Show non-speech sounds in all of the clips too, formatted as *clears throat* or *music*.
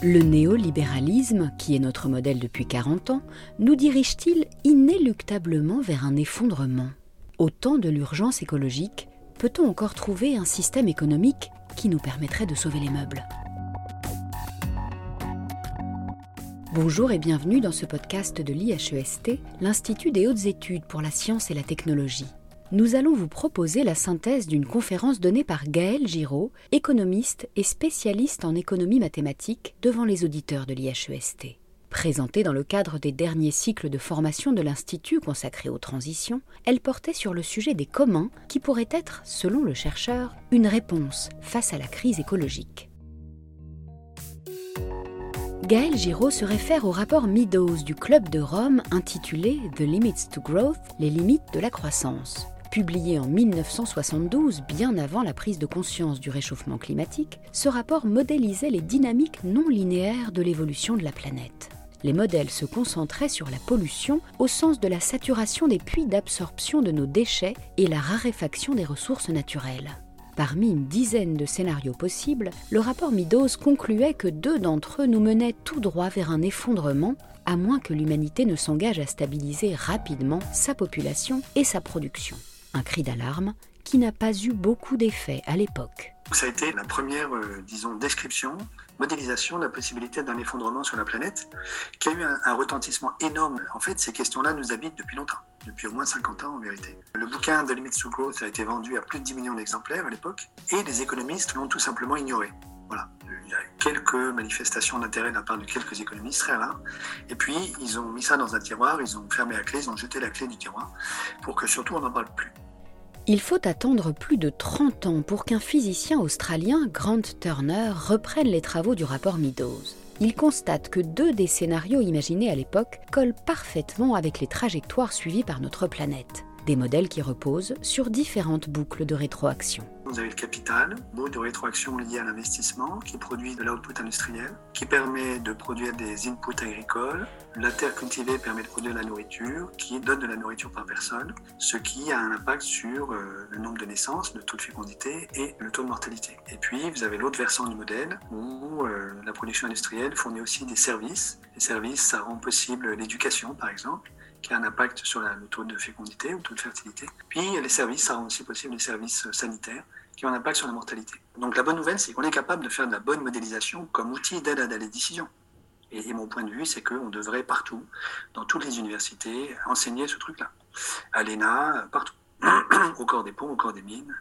Le néolibéralisme, qui est notre modèle depuis 40 ans, nous dirige-t-il inéluctablement vers un effondrement? Au temps de l'urgence écologique, peut-on encore trouver un système économique qui nous permettrait de sauver les meubles? Bonjour et bienvenue dans ce podcast de l'IHEST, l'Institut des hautes études pour la science et la technologie nous allons vous proposer la synthèse d'une conférence donnée par Gaël Giraud, économiste et spécialiste en économie mathématique, devant les auditeurs de l'IHEST. Présentée dans le cadre des derniers cycles de formation de l'Institut consacré aux transitions, elle portait sur le sujet des communs qui pourraient être, selon le chercheur, une réponse face à la crise écologique. Gaël Giraud se réfère au rapport Meadows du Club de Rome intitulé The Limits to Growth, les limites de la croissance. Publié en 1972, bien avant la prise de conscience du réchauffement climatique, ce rapport modélisait les dynamiques non linéaires de l'évolution de la planète. Les modèles se concentraient sur la pollution au sens de la saturation des puits d'absorption de nos déchets et la raréfaction des ressources naturelles. Parmi une dizaine de scénarios possibles, le rapport Meadows concluait que deux d'entre eux nous menaient tout droit vers un effondrement, à moins que l'humanité ne s'engage à stabiliser rapidement sa population et sa production un cri d'alarme qui n'a pas eu beaucoup d'effet à l'époque. Ça a été la première, euh, disons, description, modélisation de la possibilité d'un effondrement sur la planète, qui a eu un, retentissement énorme. En fait, ces questions-là nous habitent depuis longtemps, depuis au moins 50 ans en vérité. Le bouquin de Limits to Growth a été vendu à plus de 10 millions d'exemplaires à l'époque, et les économistes l'ont tout simplement ignoré. Voilà. Quelques manifestations d'intérêt de la part de quelques économistes très rares. Et puis, ils ont mis ça dans un tiroir, ils ont fermé la clé, ils ont jeté la clé du tiroir pour que surtout on n'en parle plus. Il faut attendre plus de 30 ans pour qu'un physicien australien, Grant Turner, reprenne les travaux du rapport Meadows. Il constate que deux des scénarios imaginés à l'époque collent parfaitement avec les trajectoires suivies par notre planète des modèles qui reposent sur différentes boucles de rétroaction. Vous avez le capital, mot de rétroaction lié à l'investissement, qui produit de l'output industriel, qui permet de produire des inputs agricoles. La terre cultivée permet de produire de la nourriture, qui donne de la nourriture par personne, ce qui a un impact sur euh, le nombre de naissances, le taux de fécondité et le taux de mortalité. Et puis, vous avez l'autre versant du modèle, où euh, la production industrielle fournit aussi des services. Les services, ça rend possible l'éducation, par exemple qui a un impact sur le taux de fécondité ou le taux de fertilité. Puis les services, ça rend aussi possible les services sanitaires qui ont un impact sur la mortalité. Donc la bonne nouvelle, c'est qu'on est capable de faire de la bonne modélisation comme outil d'aide à la décision. Et, mon point de vue, c'est qu'on devrait partout, dans toutes les universités, enseigner ce truc-là. À l'ENA, partout. *clears throat* au corps des ponts, au corps des mines.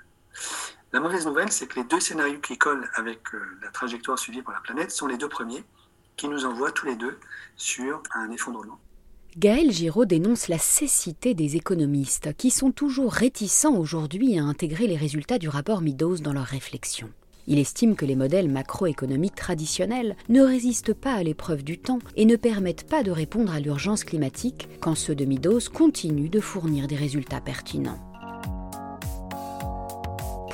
La mauvaise nouvelle, c'est que les deux scénarios qui collent avec euh, la trajectoire suivie par la planète sont les deux premiers qui nous envoient tous les deux sur un effondrement. Gaël Giraud dénonce la cécité des économistes, qui sont toujours réticents aujourd'hui à intégrer les résultats du rapport Meadows dans leurs réflexions. Il estime que les modèles macroéconomiques traditionnels ne résistent pas à l'épreuve du temps et ne permettent pas de répondre à l'urgence climatique quand ceux de Meadows continuent de fournir des résultats pertinents.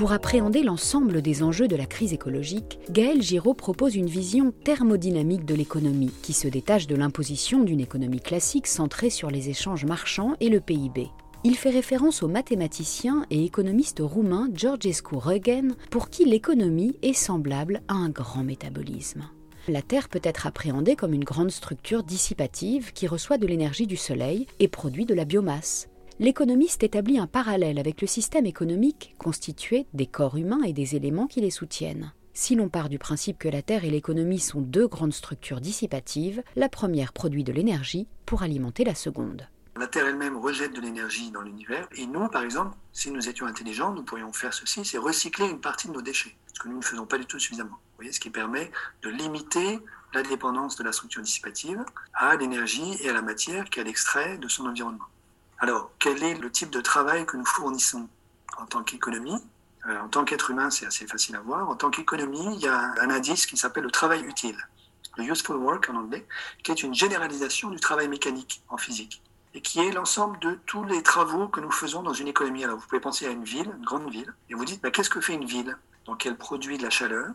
Pour appréhender l'ensemble des enjeux de la crise écologique, Gaël Giraud propose une vision thermodynamique de l'économie qui se détache de l'imposition d'une économie classique centrée sur les échanges marchands et le PIB. Il fait référence au mathématicien et économiste roumain Georgescu Regen, pour qui l'économie est semblable à un grand métabolisme. La Terre peut être appréhendée comme une grande structure dissipative qui reçoit de l'énergie du Soleil et produit de la biomasse l'économiste établit un parallèle avec le système économique constitué des corps humains et des éléments qui les soutiennent. Si l'on part du principe que la Terre et l'économie sont deux grandes structures dissipatives, la première produit de l'énergie pour alimenter la seconde. La Terre elle-même rejette de l'énergie dans l'univers, et nous, par exemple, si nous étions intelligents, nous pourrions faire ceci, c'est recycler une partie de nos déchets, ce que nous ne faisons pas du tout suffisamment. Ce qui permet de limiter la dépendance de la structure dissipative à l'énergie et à la matière qu'elle extrait de son environnement. Alors, quel est le type de travail que nous fournissons en tant qu'économie euh, En tant qu'être humain, c'est assez facile à voir. En tant qu'économie, il y a un indice qui s'appelle le travail utile, le useful work en anglais, qui est une généralisation du travail mécanique en physique et qui est l'ensemble de tous les travaux que nous faisons dans une économie. Alors, vous pouvez penser à une ville, une grande ville, et vous dites, bah, qu'est-ce que fait une ville? Donc, elle produit de la chaleur,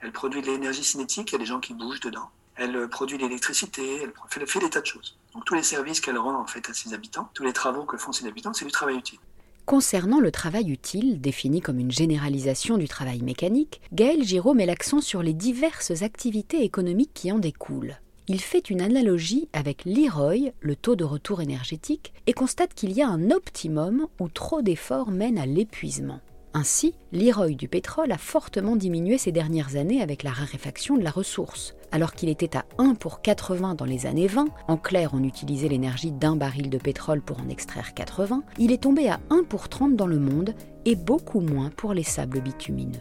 elle produit de l'énergie cinétique, il y a des gens qui bougent dedans elle euh, produit l'électricité, elle fait, des tas de choses. Tous les services qu'elle rend à ses habitants, tous les travaux que font ses habitants, c'est du travail utile. Concernant le travail utile, défini comme une généralisation du travail mécanique, Gaël Giraud met l'accent sur les diverses activités économiques qui en découlent. Il fait une analogie avec l'IROI, le taux de retour énergétique, et constate qu'il y a un optimum où trop d'efforts mènent à l'épuisement. Ainsi, l'IROI du pétrole a fortement diminué ces dernières années avec la raréfaction de la ressource. Alors qu'il était à 1 pour 80 dans les années 20, en clair on utilisait l'énergie d'un baril de pétrole pour en extraire 80, il est tombé à 1 pour 30 dans le monde et beaucoup moins pour les sables bitumineux.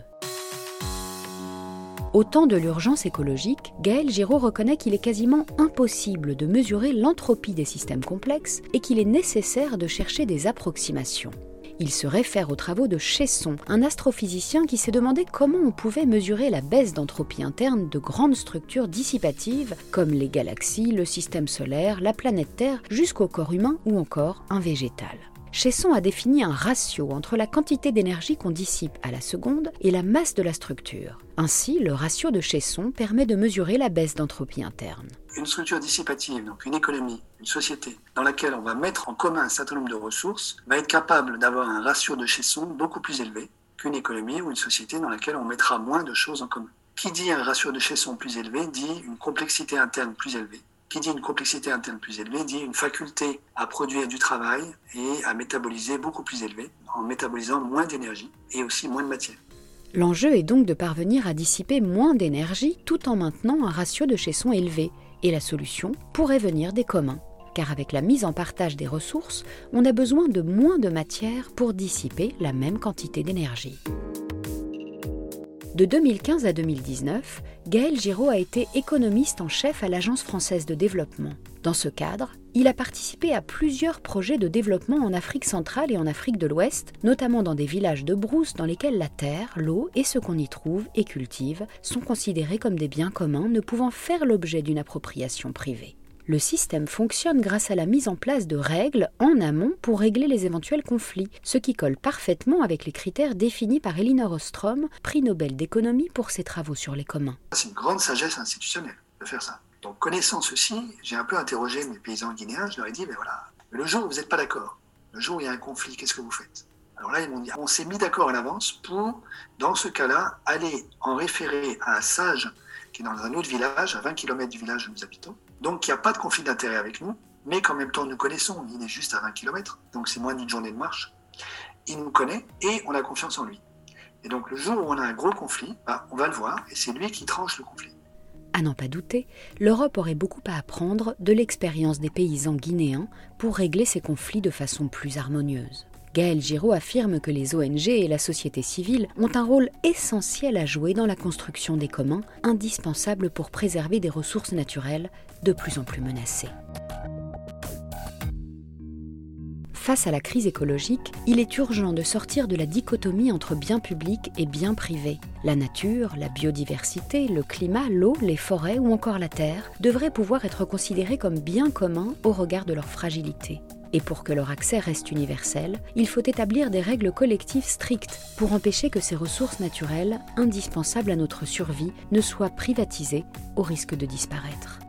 Au temps de l'urgence écologique, Gaël Giraud reconnaît qu'il est quasiment impossible de mesurer l'entropie des systèmes complexes et qu'il est nécessaire de chercher des approximations. Il se réfère aux travaux de Chesson, un astrophysicien qui s'est demandé comment on pouvait mesurer la baisse d'entropie interne de grandes structures dissipatives comme les galaxies, le système solaire, la planète Terre, jusqu'au corps humain ou encore un végétal. Chesson a défini un ratio entre la quantité d'énergie qu'on dissipe à la seconde et la masse de la structure. Ainsi, le ratio de Chesson permet de mesurer la baisse d'entropie interne. Une structure dissipative, donc une économie, une société, dans laquelle on va mettre en commun un certain nombre de ressources, va être capable d'avoir un ratio de Chesson beaucoup plus élevé qu'une économie ou une société dans laquelle on mettra moins de choses en commun. Qui dit un ratio de Chesson plus élevé dit une complexité interne plus élevée qui dit une complexité interne plus élevée dit une faculté à produire du travail et à métaboliser beaucoup plus élevée, en métabolisant moins d'énergie et aussi moins de matière. L'enjeu est donc de parvenir à dissiper moins d'énergie tout en maintenant un ratio de chaisson élevé, et la solution pourrait venir des communs, car avec la mise en partage des ressources, on a besoin de moins de matière pour dissiper la même quantité d'énergie. De 2015 à 2019, Gaël Giraud a été économiste en chef à l'Agence française de développement. Dans ce cadre, il a participé à plusieurs projets de développement en Afrique centrale et en Afrique de l'Ouest, notamment dans des villages de brousse dans lesquels la terre, l'eau et ce qu'on y trouve et cultive sont considérés comme des biens communs ne pouvant faire l'objet d'une appropriation privée le système fonctionne grâce à la mise en place de règles en amont pour régler les éventuels conflits, ce qui colle parfaitement avec les critères définis par Elinor Ostrom, prix Nobel d'économie pour ses travaux sur les communs. C'est une grande sagesse institutionnelle de faire ça. Donc connaissant ceci, j'ai un peu interrogé mes paysans guinéens, je leur ai dit, mais voilà, le jour où vous n'êtes pas d'accord, le jour où il y a un conflit, qu'est-ce que vous faites? Alors là, ils m'ont dit, on s'est mis d'accord à l'avance pour, dans ce cas-là, aller en référer à un sage qui est dans un autre village, à 20 km du village où nous habitons, donc il n'y a pas de conflit d'intérêt avec nous, mais qu'en même temps nous connaissons. Il est juste à 20 km, donc c'est moins d'une journée de marche. Il nous connaît et on a confiance en lui. Et donc le jour où on a un gros conflit, bah, on va le voir et c'est lui qui tranche le conflit. À n'en pas douter, l'Europe aurait beaucoup à apprendre de l'expérience des paysans guinéens pour régler ces conflits de façon plus harmonieuse. Gaël Giraud affirme que les ONG et la société civile ont un rôle essentiel à jouer dans la construction des communs, indispensable pour préserver des ressources naturelles de plus en plus menacées. Face à la crise écologique, il est urgent de sortir de la dichotomie entre biens publics et biens privés. La nature, la biodiversité, le climat, l'eau, les forêts ou encore la terre devraient pouvoir être considérés comme biens communs au regard de leur fragilité. Et pour que leur accès reste universel, il faut établir des règles collectives strictes pour empêcher que ces ressources naturelles, indispensables à notre survie, ne soient privatisées au risque de disparaître.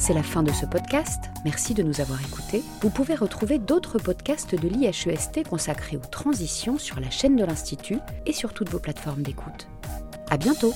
C'est la fin de ce podcast. Merci de nous avoir écoutés. Vous pouvez retrouver d'autres podcasts de l'IHEST consacrés aux transitions sur la chaîne de l'Institut et sur toutes vos plateformes d'écoute. À bientôt!